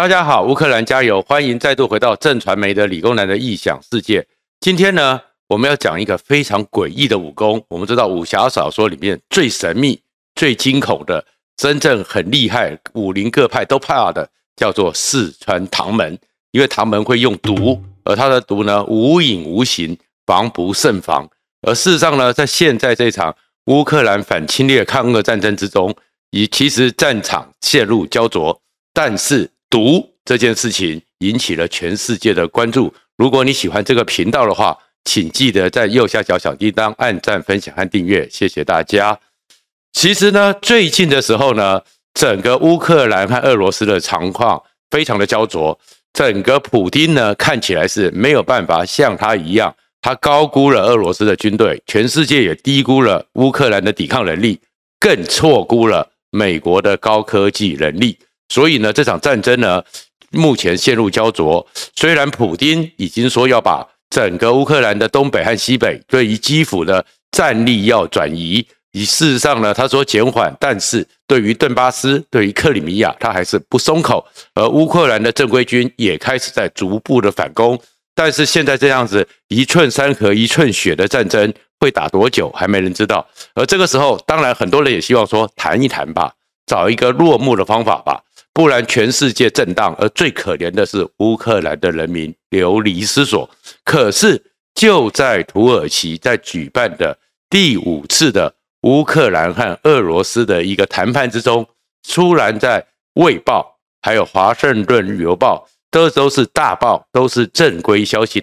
大家好，乌克兰加油！欢迎再度回到正传媒的理工男的异想世界。今天呢，我们要讲一个非常诡异的武功。我们知道武侠小说里面最神秘、最惊恐的，真正很厉害，武林各派都怕的，叫做四川唐门。因为唐门会用毒，而他的毒呢，无影无形，防不胜防。而事实上呢，在现在这场乌克兰反侵略抗俄战争之中，以其实战场陷入胶着，但是。毒这件事情引起了全世界的关注。如果你喜欢这个频道的话，请记得在右下角小叮当按赞、分享和订阅，谢谢大家。其实呢，最近的时候呢，整个乌克兰和俄罗斯的情况非常的焦灼。整个普丁呢，看起来是没有办法像他一样，他高估了俄罗斯的军队，全世界也低估了乌克兰的抵抗能力，更错估了美国的高科技能力。所以呢，这场战争呢，目前陷入胶着。虽然普丁已经说要把整个乌克兰的东北和西北对于基辅的战力要转移，以事实上呢，他说减缓，但是对于顿巴斯、对于克里米亚，他还是不松口。而乌克兰的正规军也开始在逐步的反攻。但是现在这样子一寸山河一寸血的战争会打多久，还没人知道。而这个时候，当然很多人也希望说谈一谈吧，找一个落幕的方法吧。不然，全世界震荡，而最可怜的是乌克兰的人民流离失所。可是，就在土耳其在举办的第五次的乌克兰和俄罗斯的一个谈判之中，突然在《卫报》还有《华盛顿邮报》都都是大报，都是正规消息，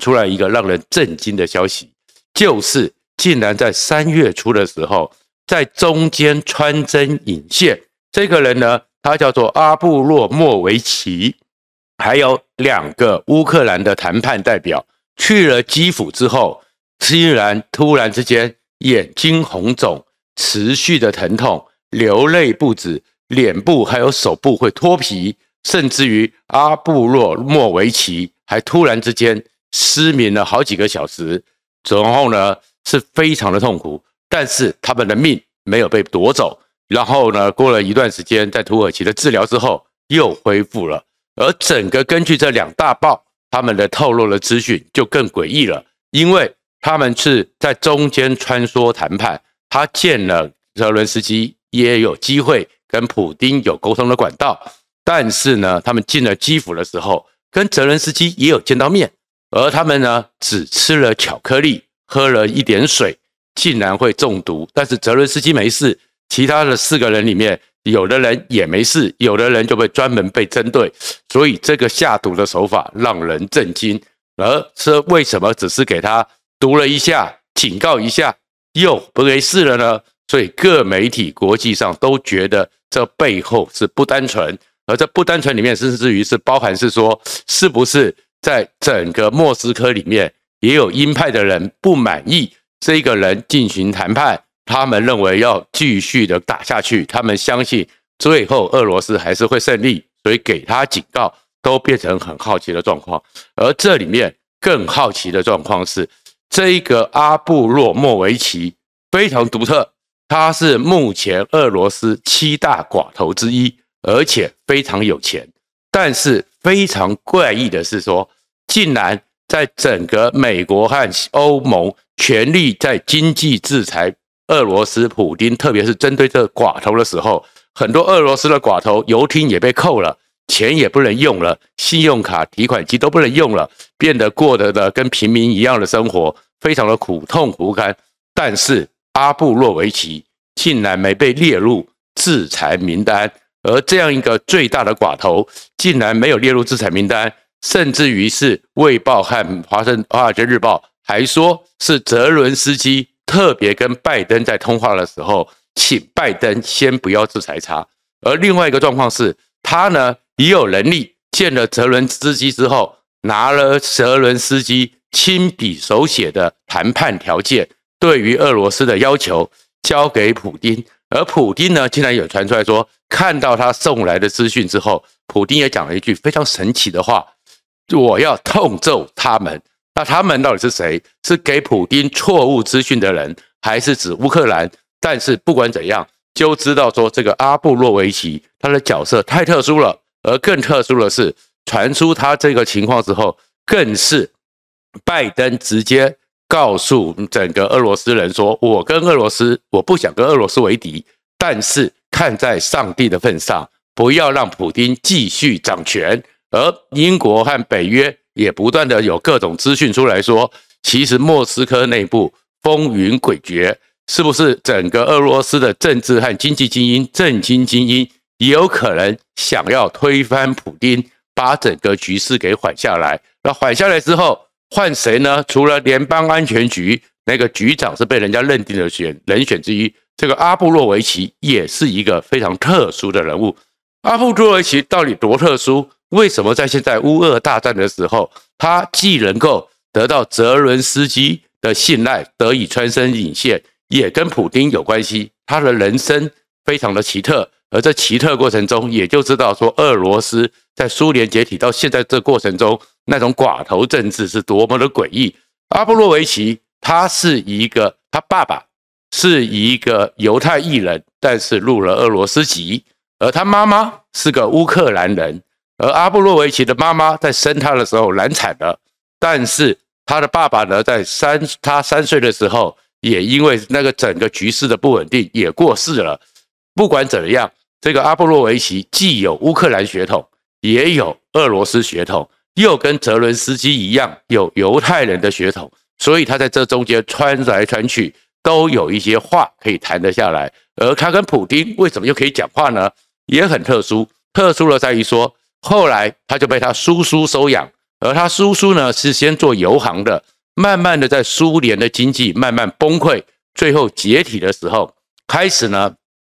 出来一个让人震惊的消息，就是竟然在三月初的时候，在中间穿针引线，这个人呢？他叫做阿布洛莫维奇，还有两个乌克兰的谈判代表去了基辅之后，竟然突然之间眼睛红肿，持续的疼痛，流泪不止，脸部还有手部会脱皮，甚至于阿布洛莫维奇还突然之间失明了好几个小时，然后呢是非常的痛苦，但是他们的命没有被夺走。然后呢，过了一段时间，在土耳其的治疗之后，又恢复了。而整个根据这两大报他们的透露的资讯，就更诡异了，因为他们是在中间穿梭谈判，他见了泽伦斯基，也有机会跟普丁有沟通的管道。但是呢，他们进了基辅的时候，跟泽伦斯基也有见到面，而他们呢，只吃了巧克力，喝了一点水，竟然会中毒。但是泽伦斯基没事。其他的四个人里面，有的人也没事，有的人就被专门被针对，所以这个下毒的手法让人震惊。而是为什么只是给他毒了一下，警告一下，又不没事了呢？所以各媒体国际上都觉得这背后是不单纯，而这不单纯里面，甚至于是包含是说，是不是在整个莫斯科里面也有鹰派的人不满意这个人进行谈判？他们认为要继续的打下去，他们相信最后俄罗斯还是会胜利，所以给他警告，都变成很好奇的状况。而这里面更好奇的状况是，这一个阿布洛莫维奇非常独特，他是目前俄罗斯七大寡头之一，而且非常有钱。但是非常怪异的是说，竟然在整个美国和欧盟全力在经济制裁。俄罗斯普丁，特别是针对这寡头的时候，很多俄罗斯的寡头游艇也被扣了，钱也不能用了，信用卡提款机都不能用了，变得过得的跟平民一样的生活，非常的苦痛不堪。但是阿布洛维奇竟然没被列入制裁名单，而这样一个最大的寡头竟然没有列入制裁名单，甚至于是《卫报》和华盛华尔街日报还说是泽伦斯基。特别跟拜登在通话的时候，请拜登先不要制裁他。而另外一个状况是，他呢也有能力见了泽伦斯基之后，拿了泽伦斯基亲笔手写的谈判条件，对于俄罗斯的要求交给普丁。而普丁呢，竟然有传出来说，看到他送来的资讯之后，普丁也讲了一句非常神奇的话：“我要痛揍他们。”那他们到底是谁？是给普丁错误资讯的人，还是指乌克兰？但是不管怎样，就知道说这个阿布洛维奇他的角色太特殊了，而更特殊的是，传出他这个情况之后，更是拜登直接告诉整个俄罗斯人说：“我跟俄罗斯，我不想跟俄罗斯为敌，但是看在上帝的份上，不要让普丁继续掌权。”而英国和北约也不断的有各种资讯出来说，其实莫斯科内部风云诡谲，是不是整个俄罗斯的政治和经济精英、政经精英也有可能想要推翻普丁，把整个局势给缓下来？那缓下来之后，换谁呢？除了联邦安全局那个局长是被人家认定的选人选之一，这个阿布洛维奇也是一个非常特殊的人物。阿布洛维奇到底多特殊？为什么在现在乌俄大战的时候，他既能够得到泽伦斯基的信赖，得以穿针引线，也跟普丁有关系？他的人生非常的奇特，而这奇特过程中，也就知道说，俄罗斯在苏联解体到现在这过程中，那种寡头政治是多么的诡异。阿布洛维奇他是一个，他爸爸是一个犹太裔人，但是入了俄罗斯籍，而他妈妈是个乌克兰人。而阿布洛维奇的妈妈在生他的时候难产了，但是他的爸爸呢，在三他三岁的时候，也因为那个整个局势的不稳定，也过世了。不管怎么样，这个阿布洛维奇既有乌克兰血统，也有俄罗斯血统，又跟泽伦斯基一样有犹太人的血统，所以他在这中间穿来穿去，都有一些话可以谈得下来。而他跟普丁为什么又可以讲话呢？也很特殊，特殊的在于说。后来他就被他叔叔收养，而他叔叔呢是先做油行的，慢慢的在苏联的经济慢慢崩溃，最后解体的时候，开始呢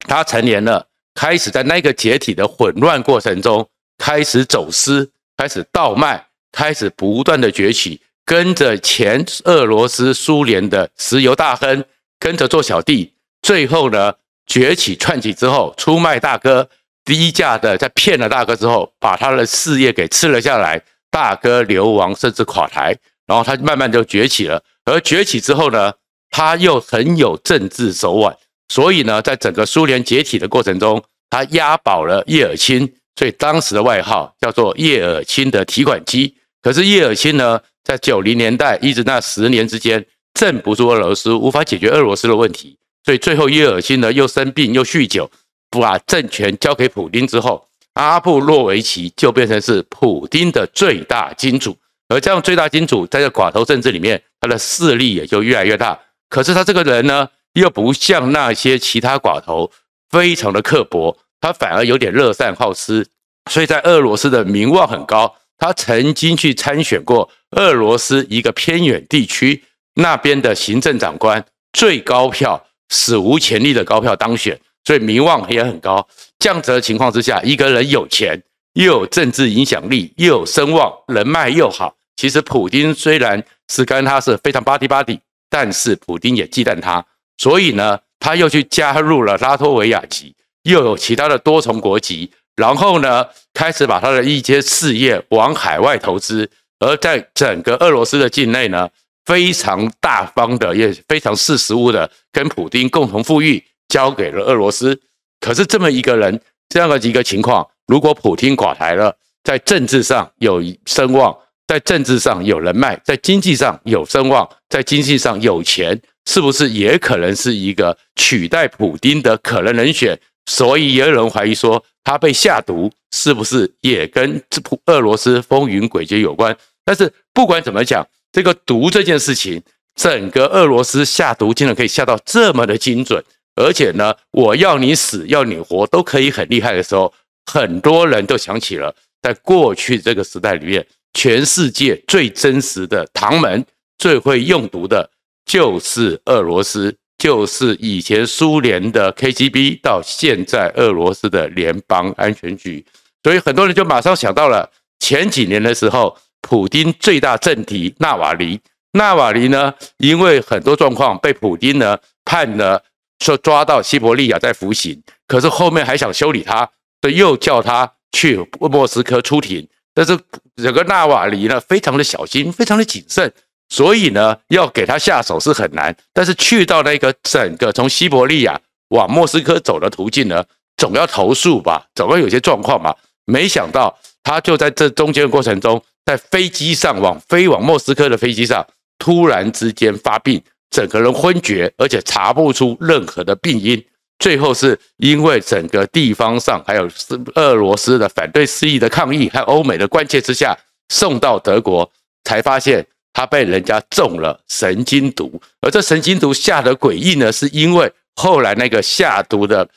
他成年了，开始在那个解体的混乱过程中，开始走私，开始倒卖，开始不断的崛起，跟着前俄罗斯苏联的石油大亨，跟着做小弟，最后呢崛起窜起之后，出卖大哥。低价的在骗了大哥之后，把他的事业给吃了下来，大哥流亡甚至垮台，然后他慢慢就崛起了。而崛起之后呢，他又很有政治手腕，所以呢，在整个苏联解体的过程中，他押宝了叶尔钦，所以当时的外号叫做叶尔钦的提款机。可是叶尔钦呢，在九零年代一直那十年之间，镇不住俄罗斯，无法解决俄罗斯的问题，所以最后叶尔钦呢又生病又酗酒。把政权交给普丁之后，阿布洛维奇就变成是普丁的最大金主，而这样最大金主在这寡头政治里面，他的势力也就越来越大。可是他这个人呢，又不像那些其他寡头非常的刻薄，他反而有点乐善好施，所以在俄罗斯的名望很高。他曾经去参选过俄罗斯一个偏远地区那边的行政长官，最高票史无前例的高票当选。所以名望也很高。这样子的情况之下，一个人有钱，又有政治影响力，又有声望，人脉又好。其实普丁虽然是跟他是非常巴蒂巴蒂，但是普丁也忌惮他。所以呢，他又去加入了拉脱维亚籍，又有其他的多重国籍。然后呢，开始把他的一些事业往海外投资，而在整个俄罗斯的境内呢，非常大方的，也非常识时务的，跟普丁共同富裕。交给了俄罗斯，可是这么一个人，这样的一个情况，如果普京垮台了，在政治上有声望，在政治上有人脉，在经济上有声望，在经济上有钱，是不是也可能是一个取代普丁的可能人选？所以也有人怀疑说，他被下毒，是不是也跟这俄罗斯风云诡谲有关？但是不管怎么讲，这个毒这件事情，整个俄罗斯下毒竟然可以下到这么的精准。而且呢，我要你死，要你活，都可以很厉害的时候，很多人都想起了，在过去这个时代里面，全世界最真实的唐门，最会用毒的，就是俄罗斯，就是以前苏联的 KGB，到现在俄罗斯的联邦安全局。所以很多人就马上想到了前几年的时候，普丁最大政敌纳瓦尼，纳瓦尼呢，因为很多状况被普丁呢判了。说抓到西伯利亚在服刑，可是后面还想修理他，所以又叫他去莫斯科出庭。但是整个纳瓦尼呢，非常的小心，非常的谨慎，所以呢，要给他下手是很难。但是去到那个整个从西伯利亚往莫斯科走的途径呢，总要投诉吧，总要有些状况嘛。没想到他就在这中间的过程中，在飞机上往飞往莫斯科的飞机上，突然之间发病，整个人昏厥，而且查不出任何的病因。最后是因为整个地方上还有俄罗斯的反对势力的抗议和欧美的关切之下，送到德国，才发现他被人家中了神经毒。而这神经毒下的诡异呢，是因为后来那个下毒的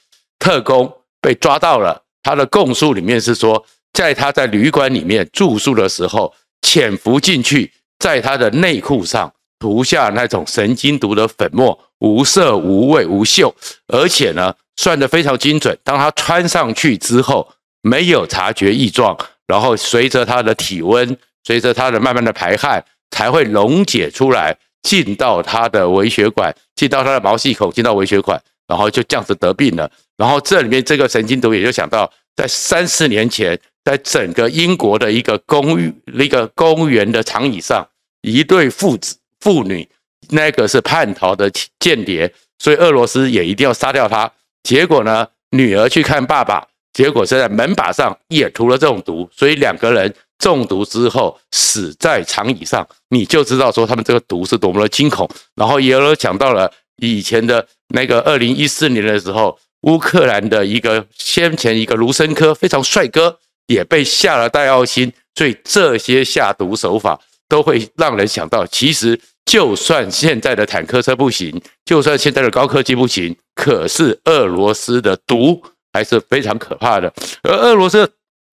特工被抓到了，他的供述里面是说，在他在旅馆里面住宿的时候，潜伏进去，在他的内裤上涂下那种神经毒的粉末。无色无味无嗅，而且呢，算得非常精准。当他穿上去之后，没有察觉异状，然后随着他的体温，随着他的慢慢的排汗，才会溶解出来，进到他的微血管，进到他的毛细孔，进到微血管，然后就这样子得病了。然后这里面这个神经毒，也就想到在三四年前，在整个英国的一个公寓，一个公园的长椅上，一对父子妇女。那个是叛逃的间谍，所以俄罗斯也一定要杀掉他。结果呢，女儿去看爸爸，结果是在门把上也涂了这种毒，所以两个人中毒之后死在长椅上，你就知道说他们这个毒是多么的惊恐。然后也有讲到了以前的那个二零一四年的时候，乌克兰的一个先前一个卢森科非常帅哥也被下了戴奥辛，所以这些下毒手法都会让人想到，其实。就算现在的坦克车不行，就算现在的高科技不行，可是俄罗斯的毒还是非常可怕的。而俄罗斯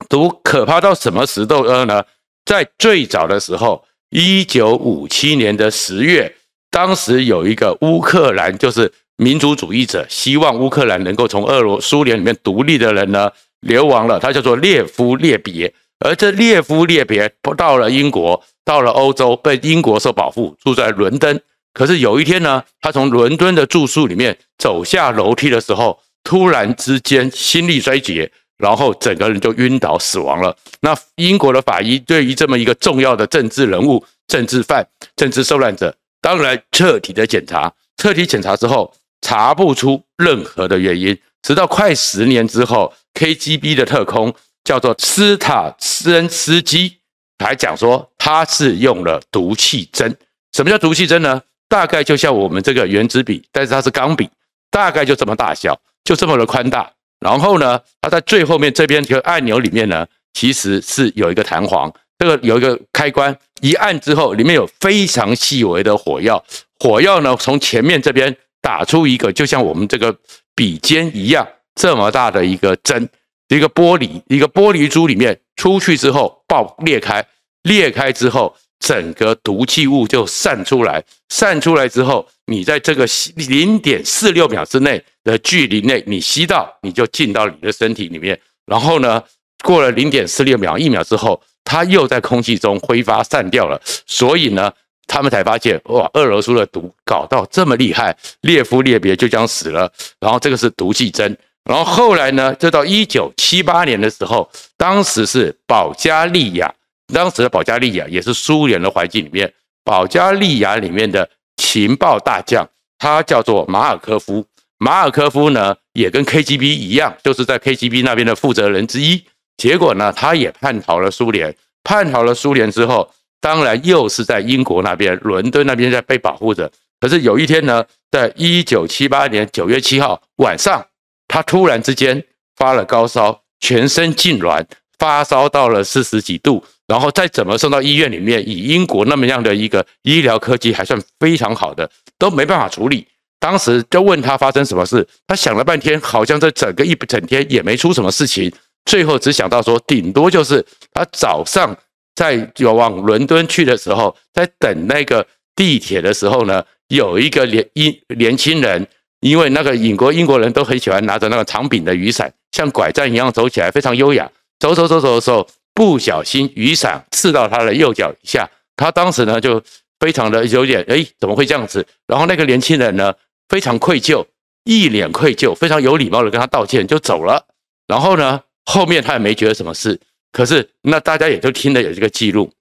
毒可怕到什么时候呢？在最早的时候，一九五七年的十月，当时有一个乌克兰，就是民族主义者，希望乌克兰能够从俄罗苏联里面独立的人呢，流亡了。他叫做列夫列别，而这列夫列别到了英国。到了欧洲，被英国所保护，住在伦敦。可是有一天呢，他从伦敦的住宿里面走下楼梯的时候，突然之间心力衰竭，然后整个人就晕倒死亡了。那英国的法医对于这么一个重要的政治人物、政治犯、政治受难者，当然彻底的检查，彻底检查之后查不出任何的原因，直到快十年之后，KGB 的特工叫做斯塔申斯基。还讲说他是用了毒气针，什么叫毒气针呢？大概就像我们这个原子笔，但是它是钢笔，大概就这么大小，就这么的宽大。然后呢，它在最后面这边这个按钮里面呢，其实是有一个弹簧，这个有一个开关，一按之后，里面有非常细微的火药，火药呢从前面这边打出一个，就像我们这个笔尖一样这么大的一个针。一个玻璃，一个玻璃珠里面出去之后爆裂开，裂开之后，整个毒气物就散出来。散出来之后，你在这个零点四六秒之内的距离内，你吸到，你就进到你的身体里面。然后呢，过了零点四六秒，一秒之后，它又在空气中挥发散掉了。所以呢，他们才发现，哇，俄罗斯的毒搞到这么厉害，列夫列别就将死了。然后这个是毒气针。然后后来呢，就到一九七八年的时候，当时是保加利亚，当时的保加利亚也是苏联的环境里面，保加利亚里面的情报大将，他叫做马尔科夫。马尔科夫呢，也跟 KGB 一样，就是在 KGB 那边的负责人之一。结果呢，他也叛逃了苏联，叛逃了苏联之后，当然又是在英国那边，伦敦那边在被保护着。可是有一天呢，在一九七八年九月七号晚上。他突然之间发了高烧，全身痉挛，发烧到了四十几度，然后再怎么送到医院里面，以英国那么样的一个医疗科技还算非常好的，都没办法处理。当时就问他发生什么事，他想了半天，好像这整个一整天也没出什么事情，最后只想到说，顶多就是他早上在有往伦敦去的时候，在等那个地铁的时候呢，有一个年一年轻人。因为那个英国英国人都很喜欢拿着那个长柄的雨伞，像拐杖一样走起来非常优雅。走走走走的时候，不小心雨伞刺到他的右脚一下，他当时呢就非常的有点哎，怎么会这样子？然后那个年轻人呢非常愧疚，一脸愧疚，非常有礼貌的跟他道歉就走了。然后呢后面他也没觉得什么事，可是那大家也就听了有这个记录。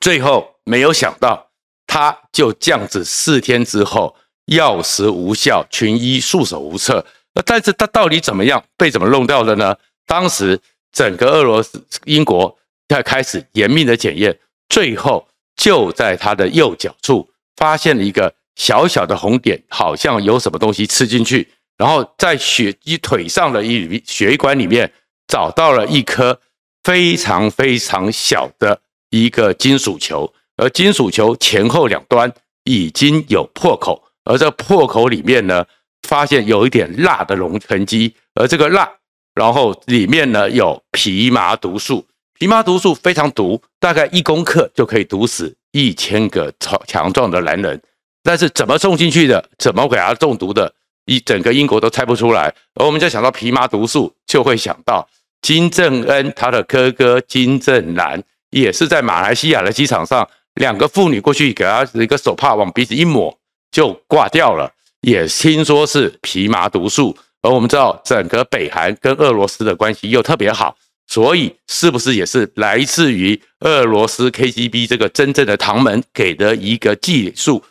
最后没有想到，他就这样子四天之后。药石无效，群医束手无策。那但是他到底怎么样被怎么弄掉的呢？当时整个俄罗斯、英国在开始严密的检验，最后就在他的右脚处发现了一个小小的红点，好像有什么东西刺进去，然后在血一腿上的一血管里面找到了一颗非常非常小的一个金属球，而金属球前后两端已经有破口，而这破口里面呢，发现有一点蜡的熔痕迹，而这个蜡。然后里面呢有皮麻毒素，皮麻毒素非常毒，大概一公克就可以毒死一千个超强壮的男人。但是怎么送进去的，怎么给他中毒的，一整个英国都猜不出来。而我们就想到皮麻毒素，就会想到金正恩他的哥哥金正男，也是在马来西亚的机场上，两个妇女过去给他一个手帕往鼻子一抹就挂掉了，也听说是皮麻毒素。而我们知道，整个北韩跟俄罗斯的关系又特别好，所以是不是也是来自于俄罗斯 KGB 这个真正的唐门给的一个技术？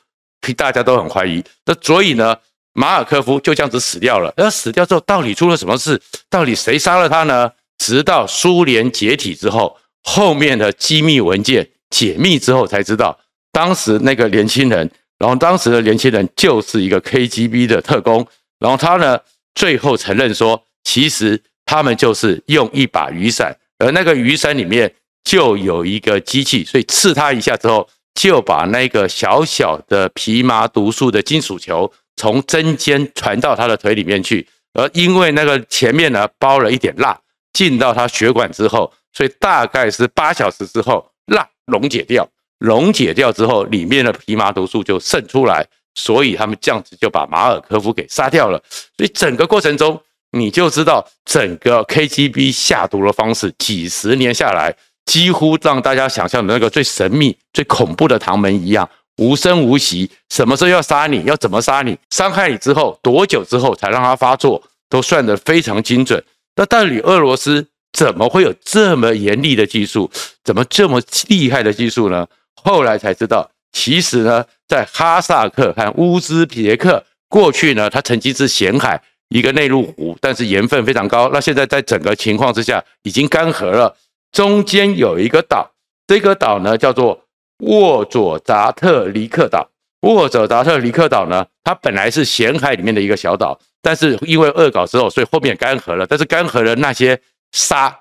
大家都很怀疑。那所以呢，马尔科夫就这样子死掉了。而死掉之后，到底出了什么事？到底谁杀了他呢？直到苏联解体之后，后面的机密文件解密之后，才知道当时那个年轻人，然后当时的年轻人就是一个 KGB 的特工，然后他呢？最后承认说，其实他们就是用一把雨伞，而那个雨伞里面就有一个机器，所以刺他一下之后，就把那个小小的皮麻毒素的金属球从针尖传到他的腿里面去，而因为那个前面呢包了一点蜡，进到他血管之后，所以大概是八小时之后，蜡溶解掉，溶解掉之后，里面的皮麻毒素就渗出来。所以他们这样子就把马尔科夫给杀掉了。所以整个过程中，你就知道整个 KGB 下毒的方式，几十年下来，几乎让大家想象的那个最神秘、最恐怖的唐门一样，无声无息。什么时候要杀你，要怎么杀你，伤害你之后多久之后才让它发作，都算得非常精准。那到底俄罗斯怎么会有这么严厉的技术，怎么这么厉害的技术呢？后来才知道。其实呢，在哈萨克和乌兹别克过去呢，它曾经是咸海一个内陆湖，但是盐分非常高。那现在在整个情况之下已经干涸了。中间有一个岛，这个岛呢叫做沃佐扎特尼克岛。沃佐扎特尼克岛呢，它本来是咸海里面的一个小岛，但是因为恶搞之后，所以后面干涸了。但是干涸了那些沙，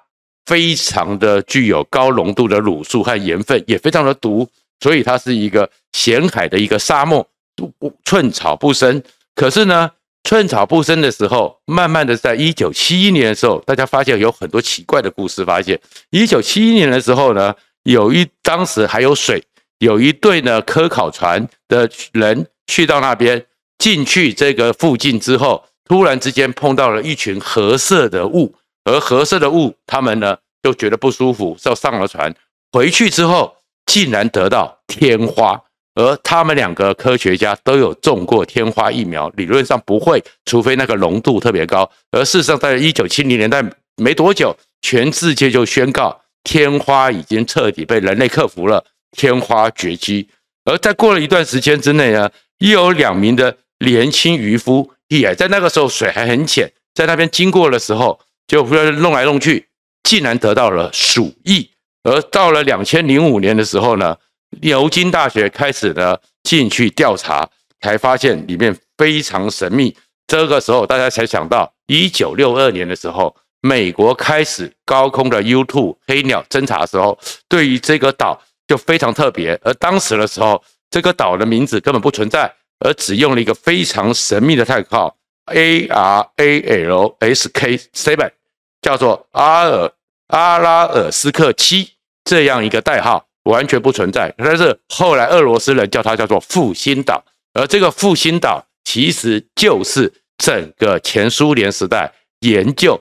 非常的具有高浓度的卤素和盐分，也非常的毒。所以它是一个咸海的一个沙漠，寸草不生。可是呢，寸草不生的时候，慢慢的，在一九七一年的时候，大家发现有很多奇怪的故事。发现一九七一年的时候呢，有一当时还有水，有一队呢科考船的人去到那边，进去这个附近之后，突然之间碰到了一群褐色的雾，而褐色的雾，他们呢就觉得不舒服，就上了船，回去之后。竟然得到天花，而他们两个科学家都有种过天花疫苗，理论上不会，除非那个浓度特别高。而事实上，在一九七零年代没多久，全世界就宣告天花已经彻底被人类克服了，天花绝迹。而在过了。一段时间之内呢，又有两名的年轻渔夫也在那个时候水还很浅，在那边经过的时候，就弄来弄去，竟然得到了鼠疫。而到了两千零五年的时候呢，牛津大学开始呢进去调查，才发现里面非常神秘。这个时候大家才想到，一九六二年的时候，美国开始高空的 U2 黑鸟侦察的时候，对于这个岛就非常特别。而当时的时候，这个岛的名字根本不存在，而只用了一个非常神秘的代号 ARALSK7，叫做阿尔阿拉尔斯克七。这样一个代号完全不存在，但是后来俄罗斯人叫它叫做复兴岛，而这个复兴岛其实就是整个前苏联时代研究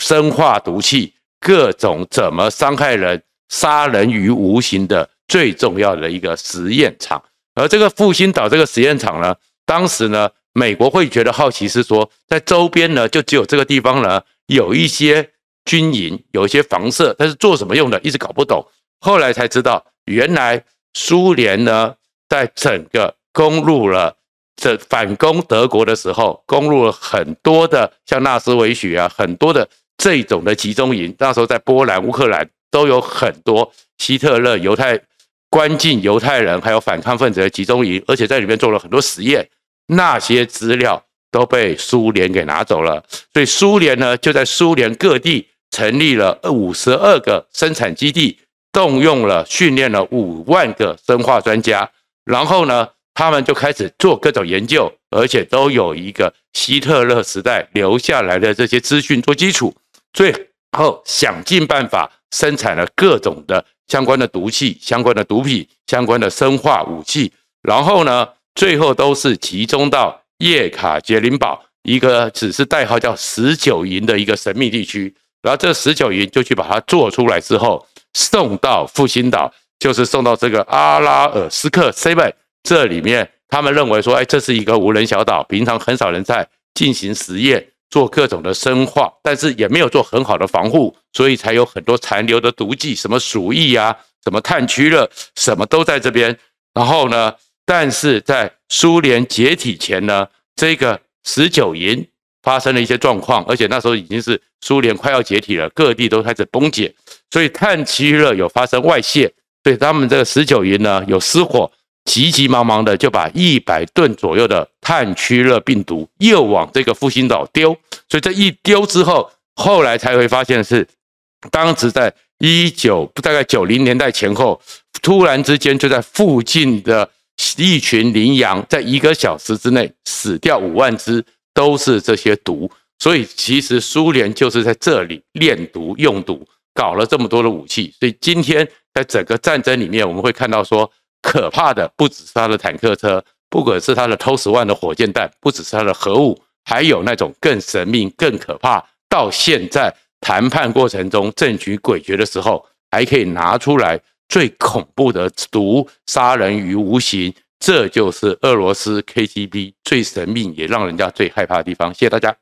生化毒气、各种怎么伤害人、杀人于无形的最重要的一个实验场。而这个复兴岛这个实验场呢，当时呢，美国会觉得好奇，是说在周边呢，就只有这个地方呢，有一些。军营有一些房舍，但是做什么用的，一直搞不懂。后来才知道，原来苏联呢，在整个攻入了这反攻德国的时候，攻入了很多的像纳斯维许啊，很多的这种的集中营，那时候在波兰、乌克兰都有很多希特勒犹太关进犹太人还有反抗分子的集中营，而且在里面做了很多实验，那些资料都被苏联给拿走了，所以苏联呢就在苏联各地成立了五十二个生产基地，动用了训练了五万个生化专家，然后呢，他们就开始做各种研究，而且都有一个希特勒时代留下来的这些资讯做基础，最后想尽办法生产了各种的相关的毒气、相关的毒品、相关的生化武器，然后呢，最后都是集中到叶卡捷琳堡一个只是代号叫十九营的一个神秘地区，然后这十九营就去把它做出来之后，送到复兴岛，就是送到这个阿拉尔斯克各位。这里面，他们认为说，哎，这是一个无人小岛，平常很少人在进行实验，做各种的生化，但是也没有做很好的防护，所以才有很多残留的毒剂，什么鼠疫啊，什么炭疽热，什么都在这边。然后呢，但是在苏联解体前呢，这个十九营发生了一些状况，而且那时候已经是苏联快要解体了，各地都开始崩解，所以碳疽热有发生外泄，所以他们这个十九营呢有失火。急急忙忙的就把一百吨左右的炭疽热病毒又往这个复兴岛丢，所以这一丢之后，后来才会发现是，当时在一九大概九零年代前后，突然之间就在附近的一群羚羊，在一个小时之内死掉五万只，都是这些毒。所以其实苏联就是在这里炼毒用毒，搞了这么多的武器。所以今天在整个战争里面，我们会看到说。可怕的不只是他的坦克车，不管是他的 TOS-1 的火箭弹，不只是他的核武，还有那种更神秘、更可怕。到现在谈判过程中政局诡谲的时候，还可以拿出来最恐怖的毒，杀人于无形。这就是俄罗斯 KGB 最神秘也让人家最害怕的地方。谢谢大家。